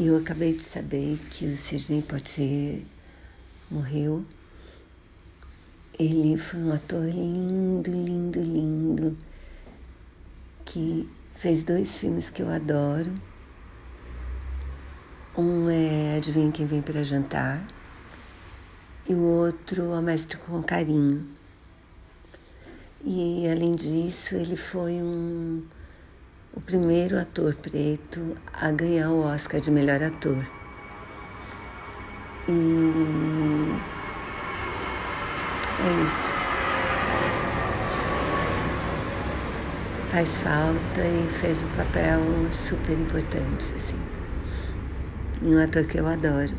Eu acabei de saber que o Sidney Poitier morreu. Ele foi um ator lindo, lindo, lindo, que fez dois filmes que eu adoro. Um é Adivinha Quem Vem para Jantar e o outro A Mestre com Carinho. E além disso, ele foi um o primeiro ator preto a ganhar o Oscar de melhor ator. E é isso. Faz falta e fez um papel super importante, assim. Um ator que eu adoro.